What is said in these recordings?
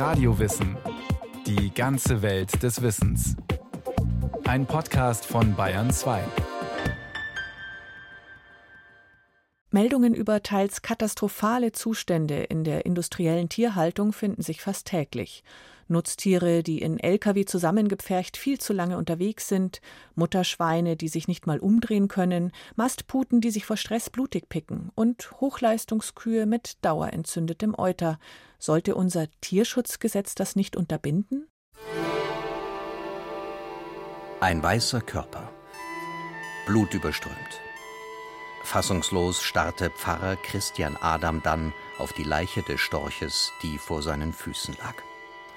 Radiowissen. Die ganze Welt des Wissens. Ein Podcast von Bayern 2. Meldungen über teils katastrophale Zustände in der industriellen Tierhaltung finden sich fast täglich. Nutztiere, die in Lkw zusammengepfercht viel zu lange unterwegs sind, Mutterschweine, die sich nicht mal umdrehen können, Mastputen, die sich vor Stress blutig picken und Hochleistungskühe mit dauerentzündetem Euter. Sollte unser Tierschutzgesetz das nicht unterbinden? Ein weißer Körper, blutüberströmt. Fassungslos starrte Pfarrer Christian Adam dann auf die Leiche des Storches, die vor seinen Füßen lag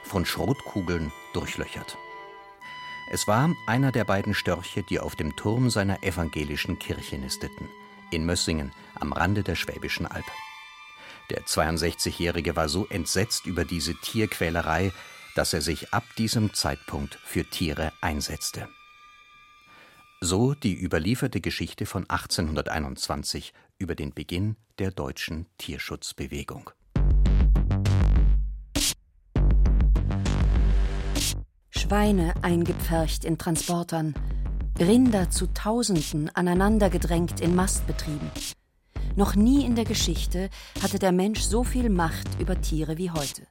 von Schrotkugeln durchlöchert. Es war einer der beiden Störche, die auf dem Turm seiner evangelischen Kirche nisteten, in Mössingen am Rande der Schwäbischen Alb. Der 62-Jährige war so entsetzt über diese Tierquälerei, dass er sich ab diesem Zeitpunkt für Tiere einsetzte. So die überlieferte Geschichte von 1821 über den Beginn der deutschen Tierschutzbewegung. Schweine eingepfercht in Transportern, Rinder zu Tausenden aneinandergedrängt in Mastbetrieben. Noch nie in der Geschichte hatte der Mensch so viel Macht über Tiere wie heute.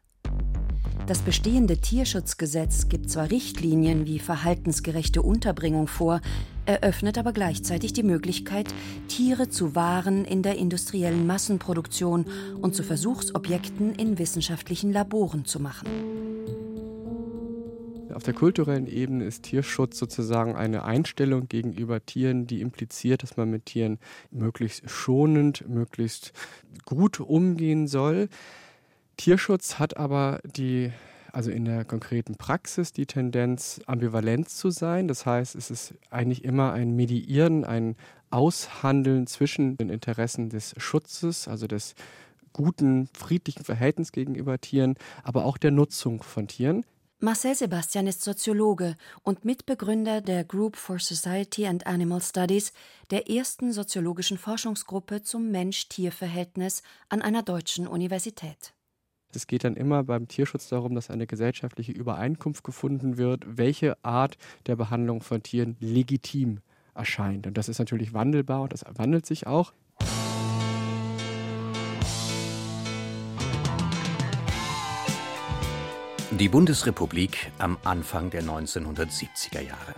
Das bestehende Tierschutzgesetz gibt zwar Richtlinien wie verhaltensgerechte Unterbringung vor, eröffnet aber gleichzeitig die Möglichkeit, Tiere zu Waren in der industriellen Massenproduktion und zu Versuchsobjekten in wissenschaftlichen Laboren zu machen. Auf der kulturellen Ebene ist Tierschutz sozusagen eine Einstellung gegenüber Tieren, die impliziert, dass man mit Tieren möglichst schonend, möglichst gut umgehen soll. Tierschutz hat aber die also in der konkreten Praxis die Tendenz, ambivalent zu sein. Das heißt, es ist eigentlich immer ein Mediieren, ein Aushandeln zwischen den Interessen des Schutzes, also des guten, friedlichen Verhältnisses gegenüber Tieren, aber auch der Nutzung von Tieren. Marcel Sebastian ist Soziologe und Mitbegründer der Group for Society and Animal Studies, der ersten soziologischen Forschungsgruppe zum Mensch-Tier-Verhältnis an einer deutschen Universität. Es geht dann immer beim Tierschutz darum, dass eine gesellschaftliche Übereinkunft gefunden wird, welche Art der Behandlung von Tieren legitim erscheint. Und das ist natürlich wandelbar und das wandelt sich auch. Die Bundesrepublik am Anfang der 1970er Jahre.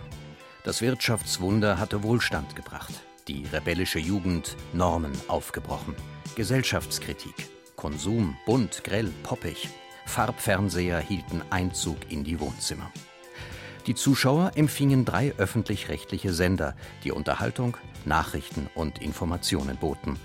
Das Wirtschaftswunder hatte Wohlstand gebracht, die rebellische Jugend Normen aufgebrochen, Gesellschaftskritik, Konsum bunt, grell, poppig, Farbfernseher hielten Einzug in die Wohnzimmer. Die Zuschauer empfingen drei öffentlich-rechtliche Sender, die Unterhaltung, Nachrichten und Informationen boten.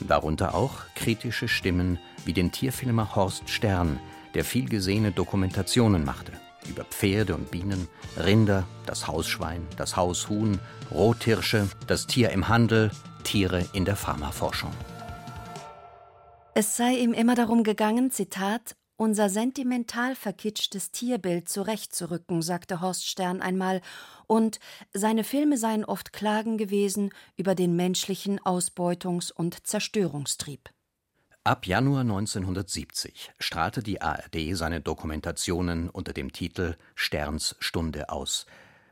Darunter auch kritische Stimmen wie den Tierfilmer Horst Stern, der viel gesehene Dokumentationen machte über Pferde und Bienen, Rinder, das Hausschwein, das Haushuhn, Rothirsche, das Tier im Handel, Tiere in der Pharmaforschung. Es sei ihm immer darum gegangen, Zitat, unser sentimental verkitschtes Tierbild zurechtzurücken, sagte Horst Stern einmal, und seine Filme seien oft Klagen gewesen über den menschlichen Ausbeutungs- und Zerstörungstrieb. Ab Januar 1970 strahlte die ARD seine Dokumentationen unter dem Titel Sterns Stunde aus,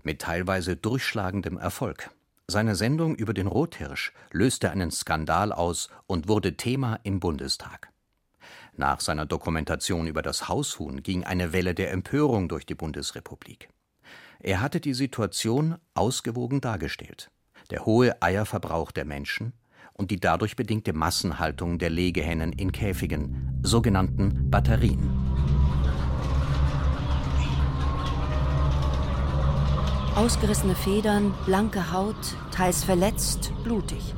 mit teilweise durchschlagendem Erfolg. Seine Sendung über den Rothirsch löste einen Skandal aus und wurde Thema im Bundestag. Nach seiner Dokumentation über das Haushuhn ging eine Welle der Empörung durch die Bundesrepublik. Er hatte die Situation ausgewogen dargestellt. Der hohe Eierverbrauch der Menschen, und die dadurch bedingte Massenhaltung der Legehennen in Käfigen, sogenannten Batterien. Ausgerissene Federn, blanke Haut, teils verletzt, blutig.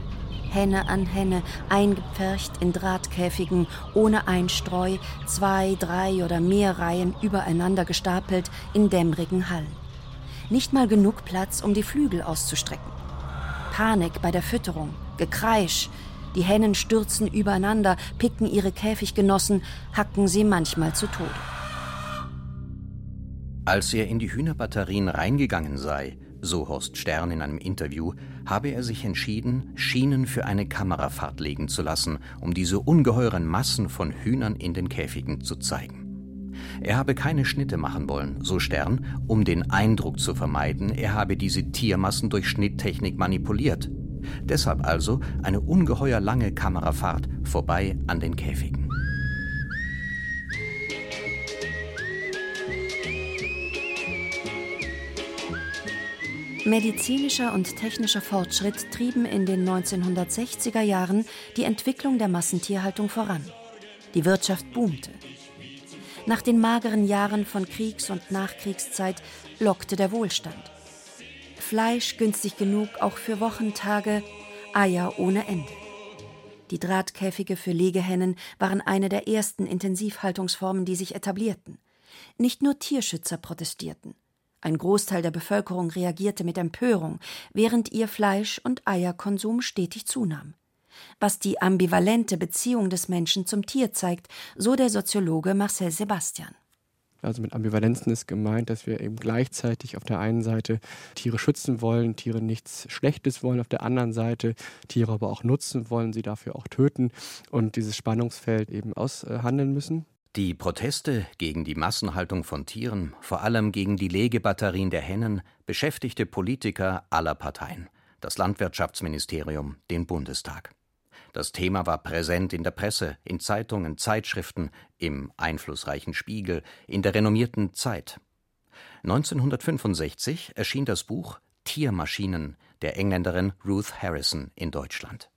Henne an Henne, eingepfercht in Drahtkäfigen, ohne Einstreu, zwei, drei oder mehr Reihen übereinander gestapelt in dämmerigen Hallen. Nicht mal genug Platz, um die Flügel auszustrecken. Panik bei der Fütterung, Gekreisch. Die Hennen stürzen übereinander, picken ihre Käfiggenossen, hacken sie manchmal zu Tode. Als er in die Hühnerbatterien reingegangen sei, so Horst Stern in einem Interview, habe er sich entschieden, Schienen für eine Kamerafahrt legen zu lassen, um diese ungeheuren Massen von Hühnern in den Käfigen zu zeigen. Er habe keine Schnitte machen wollen, so Stern, um den Eindruck zu vermeiden, er habe diese Tiermassen durch Schnitttechnik manipuliert. Deshalb also eine ungeheuer lange Kamerafahrt vorbei an den Käfigen. Medizinischer und technischer Fortschritt trieben in den 1960er Jahren die Entwicklung der Massentierhaltung voran. Die Wirtschaft boomte. Nach den mageren Jahren von Kriegs- und Nachkriegszeit lockte der Wohlstand. Fleisch günstig genug auch für Wochentage, Eier ohne Ende. Die Drahtkäfige für Legehennen waren eine der ersten Intensivhaltungsformen, die sich etablierten. Nicht nur Tierschützer protestierten. Ein Großteil der Bevölkerung reagierte mit Empörung, während ihr Fleisch- und Eierkonsum stetig zunahm. Was die ambivalente Beziehung des Menschen zum Tier zeigt, so der Soziologe Marcel Sebastian. Also mit Ambivalenzen ist gemeint, dass wir eben gleichzeitig auf der einen Seite Tiere schützen wollen, Tiere nichts Schlechtes wollen, auf der anderen Seite Tiere aber auch nutzen wollen, sie dafür auch töten und dieses Spannungsfeld eben aushandeln müssen. Die Proteste gegen die Massenhaltung von Tieren, vor allem gegen die Legebatterien der Hennen, beschäftigte Politiker aller Parteien, das Landwirtschaftsministerium, den Bundestag. Das Thema war präsent in der Presse, in Zeitungen, Zeitschriften, im einflussreichen Spiegel, in der renommierten Zeit. 1965 erschien das Buch Tiermaschinen der Engländerin Ruth Harrison in Deutschland.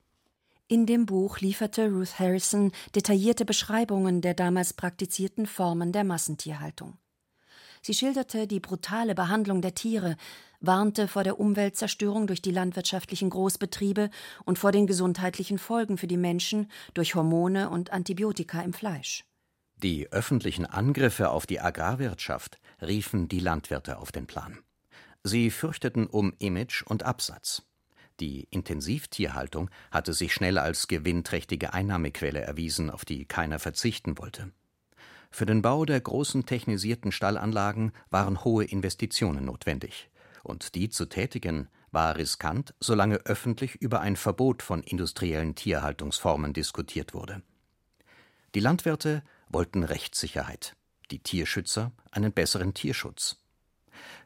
In dem Buch lieferte Ruth Harrison detaillierte Beschreibungen der damals praktizierten Formen der Massentierhaltung. Sie schilderte die brutale Behandlung der Tiere, warnte vor der Umweltzerstörung durch die landwirtschaftlichen Großbetriebe und vor den gesundheitlichen Folgen für die Menschen durch Hormone und Antibiotika im Fleisch. Die öffentlichen Angriffe auf die Agrarwirtschaft riefen die Landwirte auf den Plan. Sie fürchteten um Image und Absatz. Die Intensivtierhaltung hatte sich schnell als gewinnträchtige Einnahmequelle erwiesen, auf die keiner verzichten wollte. Für den Bau der großen technisierten Stallanlagen waren hohe Investitionen notwendig, und die zu tätigen war riskant, solange öffentlich über ein Verbot von industriellen Tierhaltungsformen diskutiert wurde. Die Landwirte wollten Rechtssicherheit, die Tierschützer einen besseren Tierschutz.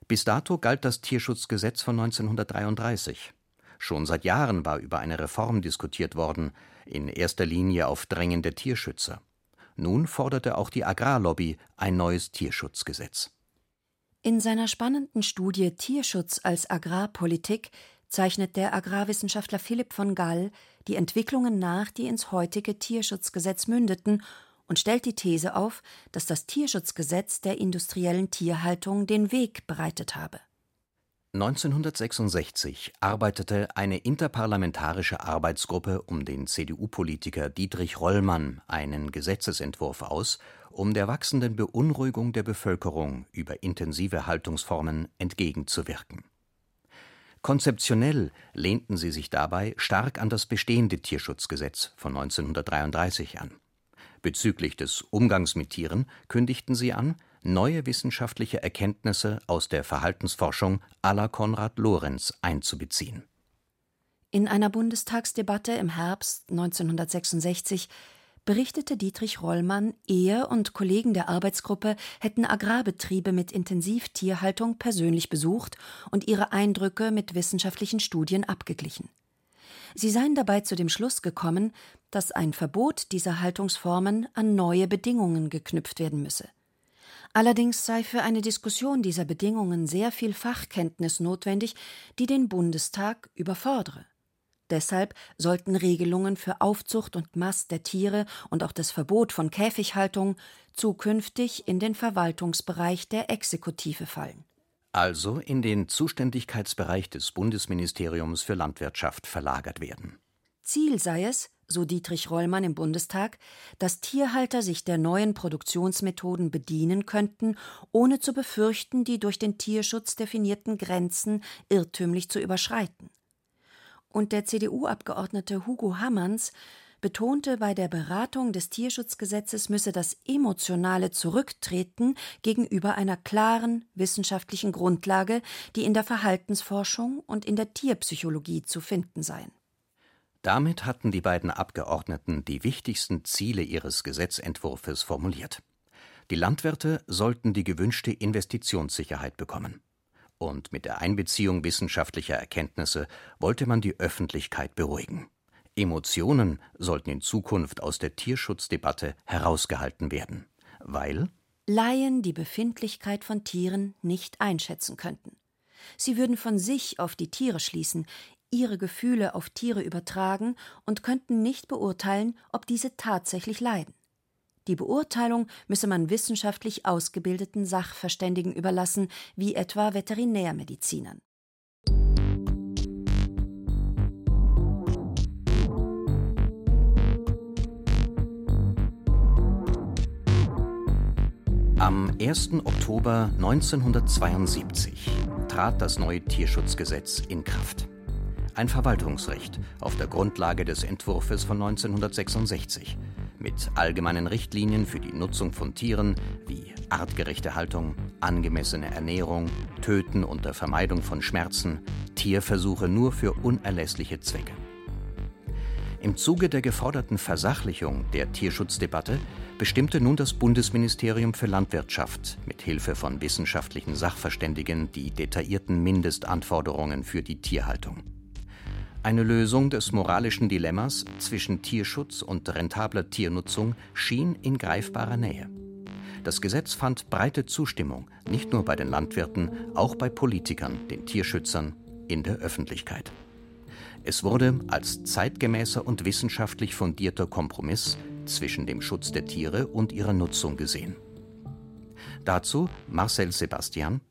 Bis dato galt das Tierschutzgesetz von 1933. Schon seit Jahren war über eine Reform diskutiert worden, in erster Linie auf Drängen der Tierschützer. Nun forderte auch die Agrarlobby ein neues Tierschutzgesetz. In seiner spannenden Studie Tierschutz als Agrarpolitik zeichnet der Agrarwissenschaftler Philipp von Gall die Entwicklungen nach, die ins heutige Tierschutzgesetz mündeten, und stellt die These auf, dass das Tierschutzgesetz der industriellen Tierhaltung den Weg bereitet habe. 1966 arbeitete eine interparlamentarische Arbeitsgruppe um den CDU-Politiker Dietrich Rollmann einen Gesetzesentwurf aus, um der wachsenden Beunruhigung der Bevölkerung über intensive Haltungsformen entgegenzuwirken. Konzeptionell lehnten sie sich dabei stark an das bestehende Tierschutzgesetz von 1933 an. Bezüglich des Umgangs mit Tieren kündigten sie an, neue wissenschaftliche Erkenntnisse aus der Verhaltensforschung la Konrad Lorenz einzubeziehen. In einer Bundestagsdebatte im Herbst 1966 berichtete Dietrich Rollmann, er und Kollegen der Arbeitsgruppe hätten Agrarbetriebe mit Intensivtierhaltung persönlich besucht und ihre Eindrücke mit wissenschaftlichen Studien abgeglichen. Sie seien dabei zu dem Schluss gekommen, dass ein Verbot dieser Haltungsformen an neue Bedingungen geknüpft werden müsse. Allerdings sei für eine Diskussion dieser Bedingungen sehr viel Fachkenntnis notwendig, die den Bundestag überfordere. Deshalb sollten Regelungen für Aufzucht und Mast der Tiere und auch das Verbot von Käfighaltung zukünftig in den Verwaltungsbereich der Exekutive fallen. Also in den Zuständigkeitsbereich des Bundesministeriums für Landwirtschaft verlagert werden. Ziel sei es, so Dietrich Rollmann im Bundestag, dass Tierhalter sich der neuen Produktionsmethoden bedienen könnten, ohne zu befürchten, die durch den Tierschutz definierten Grenzen irrtümlich zu überschreiten. Und der CDU-Abgeordnete Hugo Hammerns betonte, bei der Beratung des Tierschutzgesetzes müsse das emotionale Zurücktreten gegenüber einer klaren wissenschaftlichen Grundlage, die in der Verhaltensforschung und in der Tierpsychologie zu finden seien. Damit hatten die beiden Abgeordneten die wichtigsten Ziele ihres Gesetzentwurfs formuliert. Die Landwirte sollten die gewünschte Investitionssicherheit bekommen. Und mit der Einbeziehung wissenschaftlicher Erkenntnisse wollte man die Öffentlichkeit beruhigen. Emotionen sollten in Zukunft aus der Tierschutzdebatte herausgehalten werden, weil Laien die Befindlichkeit von Tieren nicht einschätzen könnten. Sie würden von sich auf die Tiere schließen, ihre Gefühle auf Tiere übertragen und könnten nicht beurteilen, ob diese tatsächlich leiden. Die Beurteilung müsse man wissenschaftlich ausgebildeten Sachverständigen überlassen, wie etwa Veterinärmedizinern. Am 1. Oktober 1972 trat das neue Tierschutzgesetz in Kraft. Ein Verwaltungsrecht auf der Grundlage des Entwurfs von 1966 mit allgemeinen Richtlinien für die Nutzung von Tieren wie artgerechte Haltung, angemessene Ernährung, Töten unter Vermeidung von Schmerzen, Tierversuche nur für unerlässliche Zwecke. Im Zuge der geforderten Versachlichung der Tierschutzdebatte bestimmte nun das Bundesministerium für Landwirtschaft mit Hilfe von wissenschaftlichen Sachverständigen die detaillierten Mindestanforderungen für die Tierhaltung. Eine Lösung des moralischen Dilemmas zwischen Tierschutz und rentabler Tiernutzung schien in greifbarer Nähe. Das Gesetz fand breite Zustimmung, nicht nur bei den Landwirten, auch bei Politikern, den Tierschützern, in der Öffentlichkeit. Es wurde als zeitgemäßer und wissenschaftlich fundierter Kompromiss zwischen dem Schutz der Tiere und ihrer Nutzung gesehen. Dazu Marcel Sebastian.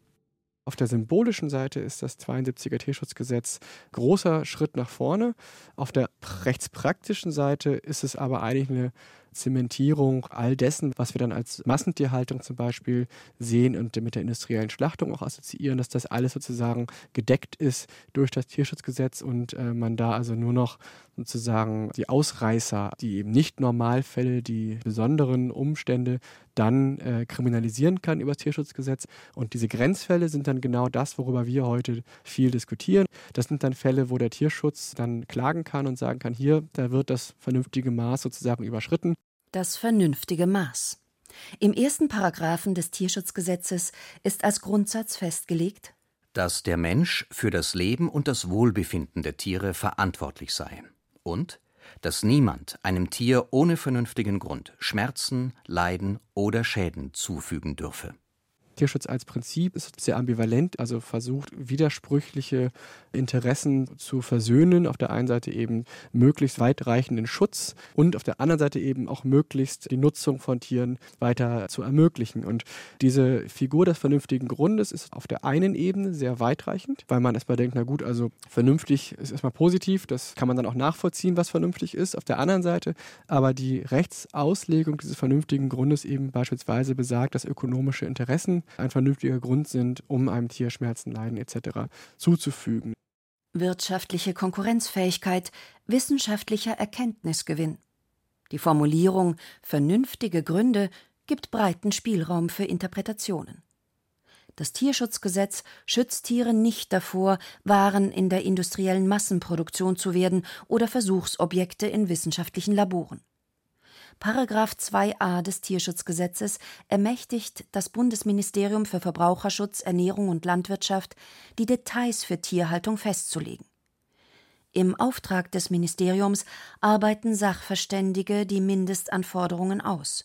Auf der symbolischen Seite ist das 72er Tierschutzgesetz großer Schritt nach vorne. Auf der rechtspraktischen Seite ist es aber eigentlich eine Zementierung all dessen, was wir dann als Massentierhaltung zum Beispiel sehen und mit der industriellen Schlachtung auch assoziieren, dass das alles sozusagen gedeckt ist durch das Tierschutzgesetz und äh, man da also nur noch sozusagen die Ausreißer, die eben nicht Normalfälle, die besonderen Umstände dann äh, kriminalisieren kann über das Tierschutzgesetz. Und diese Grenzfälle sind dann genau das, worüber wir heute viel diskutieren. Das sind dann Fälle, wo der Tierschutz dann klagen kann und sagen kann, hier, da wird das vernünftige Maß sozusagen überschritten das vernünftige Maß. Im ersten Paragraphen des Tierschutzgesetzes ist als Grundsatz festgelegt, dass der Mensch für das Leben und das Wohlbefinden der Tiere verantwortlich sei und dass niemand einem Tier ohne vernünftigen Grund Schmerzen, Leiden oder Schäden zufügen dürfe. Tierschutz als Prinzip ist sehr ambivalent, also versucht widersprüchliche Interessen zu versöhnen. Auf der einen Seite eben möglichst weitreichenden Schutz und auf der anderen Seite eben auch möglichst die Nutzung von Tieren weiter zu ermöglichen. Und diese Figur des vernünftigen Grundes ist auf der einen Ebene sehr weitreichend, weil man erstmal denkt, na gut, also vernünftig ist erstmal positiv, das kann man dann auch nachvollziehen, was vernünftig ist. Auf der anderen Seite aber die Rechtsauslegung dieses vernünftigen Grundes eben beispielsweise besagt, dass ökonomische Interessen ein vernünftiger Grund sind, um einem Tier Schmerzen, Leiden etc. zuzufügen. Wirtschaftliche Konkurrenzfähigkeit, wissenschaftlicher Erkenntnisgewinn. Die Formulierung vernünftige Gründe gibt breiten Spielraum für Interpretationen. Das Tierschutzgesetz schützt Tiere nicht davor, Waren in der industriellen Massenproduktion zu werden oder Versuchsobjekte in wissenschaftlichen Laboren. Paragraph 2a des Tierschutzgesetzes ermächtigt das Bundesministerium für Verbraucherschutz, Ernährung und Landwirtschaft, die Details für Tierhaltung festzulegen. Im Auftrag des Ministeriums arbeiten Sachverständige die Mindestanforderungen aus.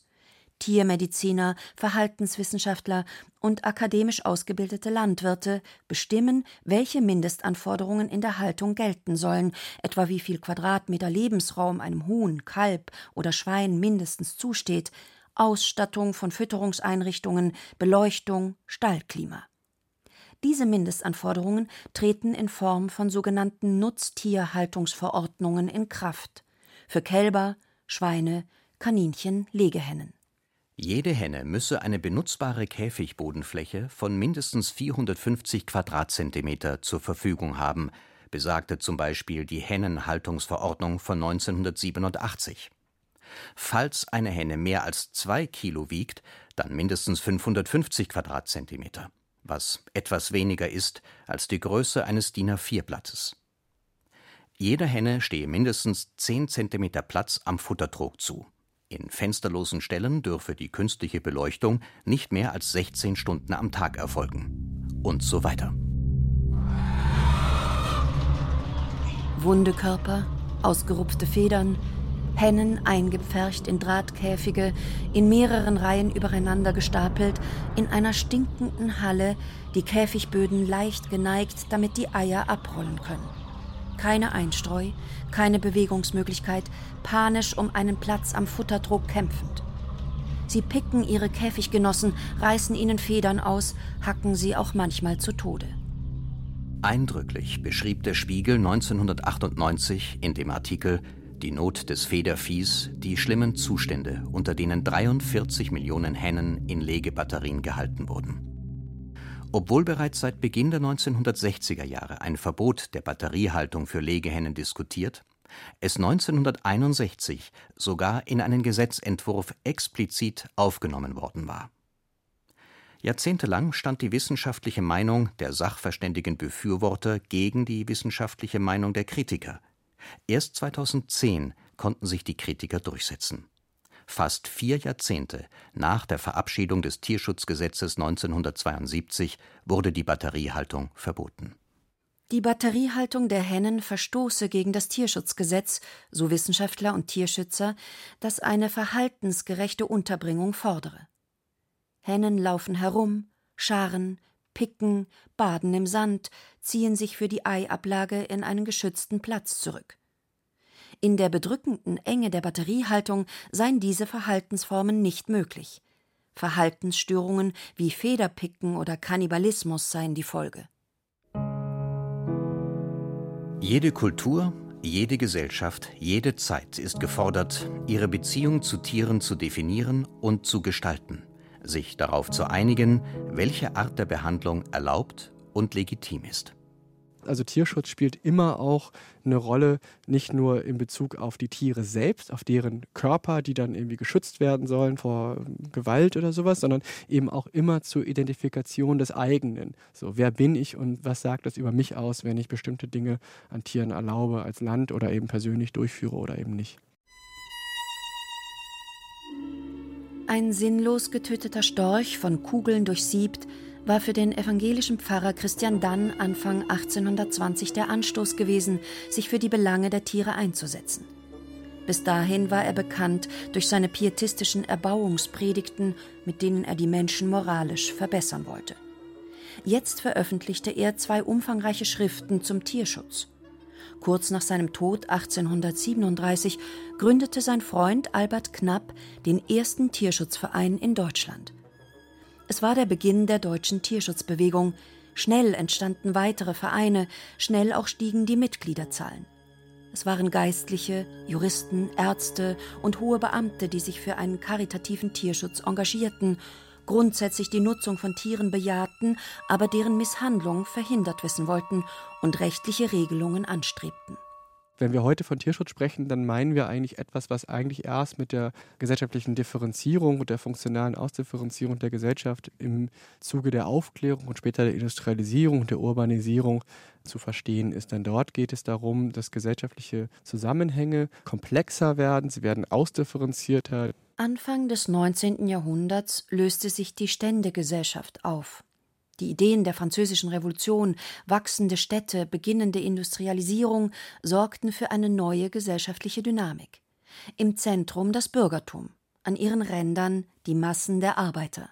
Tiermediziner, Verhaltenswissenschaftler und akademisch ausgebildete Landwirte bestimmen, welche Mindestanforderungen in der Haltung gelten sollen, etwa wie viel Quadratmeter Lebensraum einem Huhn, Kalb oder Schwein mindestens zusteht, Ausstattung von Fütterungseinrichtungen, Beleuchtung, Stallklima. Diese Mindestanforderungen treten in Form von sogenannten Nutztierhaltungsverordnungen in Kraft für Kälber, Schweine, Kaninchen, Legehennen. Jede Henne müsse eine benutzbare Käfigbodenfläche von mindestens 450 Quadratzentimeter zur Verfügung haben, besagte zum Beispiel die Hennenhaltungsverordnung von 1987. Falls eine Henne mehr als zwei Kilo wiegt, dann mindestens 550 Quadratzentimeter, was etwas weniger ist als die Größe eines DIN A4-Blattes. Jeder Henne stehe mindestens 10 Zentimeter Platz am Futtertrog zu In fensterlosen Stellen dürfe die künstliche Beleuchtung nicht mehr als 16 Stunden am Tag erfolgen. Und so weiter. Wunde Körper, ausgerupfte Federn, Hennen eingepfercht in Drahtkäfige, in mehreren Reihen übereinander gestapelt, in einer stinkenden Halle, die Käfigböden leicht geneigt, damit die Eier abrollen können. Keine Einstreu, keine Bewegungsmöglichkeit, panisch um einen Platz am Futtertrog kämpfend. Sie picken ihre Käfiggenossen, reißen ihnen Federn aus, hacken sie auch manchmal zu Tode. Eindrücklich beschrieb der Spiegel 1998 in dem Artikel die Not des Federviehs, die schlimmen Zustände, unter denen 43 Millionen Hennen in Legebatterien gehalten wurden. Obwohl bereits seit Beginn der 1960er Jahre ein Verbot der Batteriehaltung für Legehennen diskutiert, es 1961 sogar in einen Gesetzentwurf explizit aufgenommen worden war. Jahrzehntelang stand die wissenschaftliche Meinung der sachverständigen Befürworter gegen die wissenschaftliche Meinung der Kritiker, Erst 2010 konnten sich die Kritiker durchsetzen. Fast vier Jahrzehnte nach der Verabschiedung des Tierschutzgesetzes 1972 wurde die Batteriehaltung verboten. Die Batteriehaltung der Hennen verstoße gegen das Tierschutzgesetz, so Wissenschaftler und Tierschützer, das eine verhaltensgerechte Unterbringung fordere. Hennen laufen herum, scharen, picken, baden im Sand, ziehen sich für die Eiablage in einen geschützten Platz zurück. In der bedrückenden Enge der Batteriehaltung seien diese Verhaltensformen nicht möglich. Verhaltensstörungen wie Federpicken oder Kannibalismus seien die Folge. Jede Kultur, jede Gesellschaft, jede Zeit ist gefordert, ihre Beziehung zu Tieren zu definieren und zu gestalten sich darauf zu einigen, welche Art der Behandlung erlaubt und legitim ist. Also Tierschutz spielt immer auch eine Rolle, nicht nur in Bezug auf die Tiere selbst, auf deren Körper, die dann irgendwie geschützt werden sollen vor Gewalt oder sowas, sondern eben auch immer zur Identifikation des eigenen. So, wer bin ich und was sagt das über mich aus, wenn ich bestimmte Dinge an Tieren erlaube als Land oder eben persönlich durchführe oder eben nicht. Ein sinnlos getöteter Storch, von Kugeln durchsiebt, war für den evangelischen Pfarrer Christian Dann Anfang 1820 der Anstoß gewesen, sich für die Belange der Tiere einzusetzen. Bis dahin war er bekannt durch seine pietistischen Erbauungspredigten, mit denen er die Menschen moralisch verbessern wollte. Jetzt veröffentlichte er zwei umfangreiche Schriften zum Tierschutz. Kurz nach seinem Tod 1837 gründete sein Freund Albert Knapp den ersten Tierschutzverein in Deutschland. Es war der Beginn der deutschen Tierschutzbewegung. Schnell entstanden weitere Vereine, schnell auch stiegen die Mitgliederzahlen. Es waren Geistliche, Juristen, Ärzte und hohe Beamte, die sich für einen karitativen Tierschutz engagierten grundsätzlich die Nutzung von Tieren bejahten, aber deren Misshandlung verhindert wissen wollten und rechtliche Regelungen anstrebten. Wenn wir heute von Tierschutz sprechen, dann meinen wir eigentlich etwas, was eigentlich erst mit der gesellschaftlichen Differenzierung und der funktionalen Ausdifferenzierung der Gesellschaft im Zuge der Aufklärung und später der Industrialisierung und der Urbanisierung zu verstehen ist. Denn dort geht es darum, dass gesellschaftliche Zusammenhänge komplexer werden, sie werden ausdifferenzierter. Anfang des 19. Jahrhunderts löste sich die Ständegesellschaft auf. Die Ideen der Französischen Revolution, wachsende Städte, beginnende Industrialisierung sorgten für eine neue gesellschaftliche Dynamik. Im Zentrum das Bürgertum, an ihren Rändern die Massen der Arbeiter.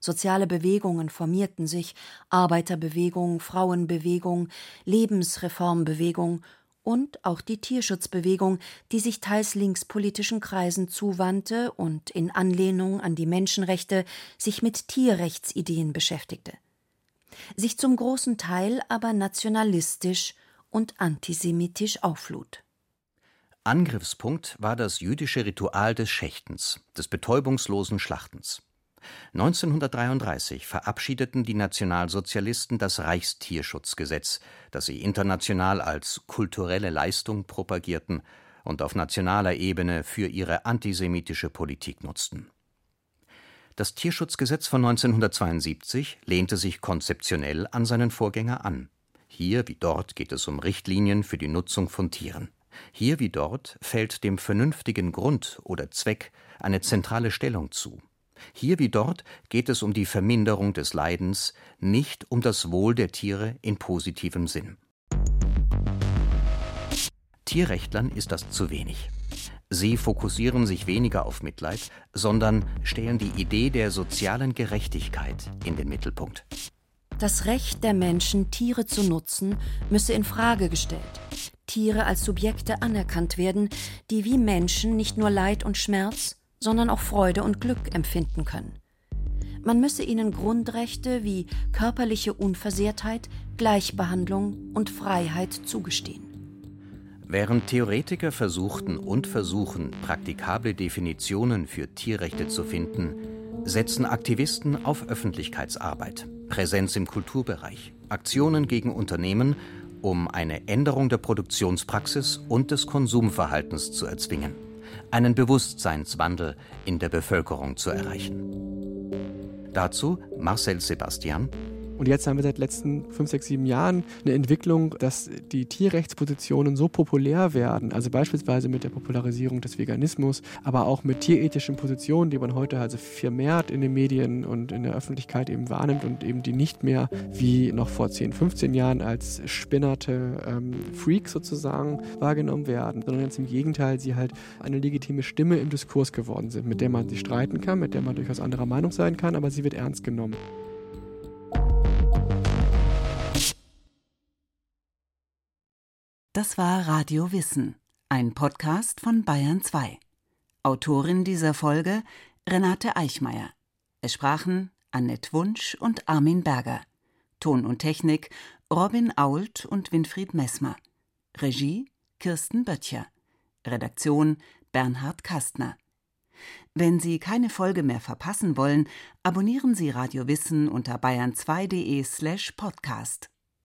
Soziale Bewegungen formierten sich, Arbeiterbewegung, Frauenbewegung, Lebensreformbewegung und auch die Tierschutzbewegung, die sich teils linkspolitischen Kreisen zuwandte und in Anlehnung an die Menschenrechte sich mit Tierrechtsideen beschäftigte, sich zum großen Teil aber nationalistisch und antisemitisch auflud. Angriffspunkt war das jüdische Ritual des Schächtens, des betäubungslosen Schlachtens. 1933 verabschiedeten die Nationalsozialisten das Reichstierschutzgesetz, das sie international als kulturelle Leistung propagierten und auf nationaler Ebene für ihre antisemitische Politik nutzten. Das Tierschutzgesetz von 1972 lehnte sich konzeptionell an seinen Vorgänger an. Hier wie dort geht es um Richtlinien für die Nutzung von Tieren. Hier wie dort fällt dem vernünftigen Grund oder Zweck eine zentrale Stellung zu. Hier wie dort geht es um die Verminderung des Leidens, nicht um das Wohl der Tiere in positivem Sinn. Tierrechtlern ist das zu wenig. Sie fokussieren sich weniger auf Mitleid, sondern stellen die Idee der sozialen Gerechtigkeit in den Mittelpunkt. Das Recht der Menschen, Tiere zu nutzen, müsse in Frage gestellt. Tiere als Subjekte anerkannt werden, die wie Menschen nicht nur Leid und Schmerz, sondern auch Freude und Glück empfinden können. Man müsse ihnen Grundrechte wie körperliche Unversehrtheit, Gleichbehandlung und Freiheit zugestehen. Während Theoretiker versuchten und versuchen, praktikable Definitionen für Tierrechte zu finden, setzen Aktivisten auf Öffentlichkeitsarbeit, Präsenz im Kulturbereich, Aktionen gegen Unternehmen, um eine Änderung der Produktionspraxis und des Konsumverhaltens zu erzwingen, einen Bewusstseinswandel in der Bevölkerung zu erreichen. Dazu Marcel Sebastian und jetzt haben wir seit letzten fünf, sechs, sieben Jahren eine Entwicklung, dass die Tierrechtspositionen so populär werden, also beispielsweise mit der Popularisierung des Veganismus, aber auch mit tierethischen Positionen, die man heute also vermehrt in den Medien und in der Öffentlichkeit eben wahrnimmt und eben die nicht mehr wie noch vor 10, 15 Jahren als spinnerte ähm, Freaks sozusagen wahrgenommen werden, sondern ganz im Gegenteil, sie halt eine legitime Stimme im Diskurs geworden sind, mit der man sich streiten kann, mit der man durchaus anderer Meinung sein kann, aber sie wird ernst genommen. Das war Radio Wissen, ein Podcast von Bayern 2. Autorin dieser Folge Renate Eichmeier. Es sprachen Annette Wunsch und Armin Berger. Ton und Technik Robin Ault und Winfried Messmer. Regie Kirsten Böttcher. Redaktion Bernhard Kastner. Wenn Sie keine Folge mehr verpassen wollen, abonnieren Sie Radio Wissen unter bayern2.de slash podcast.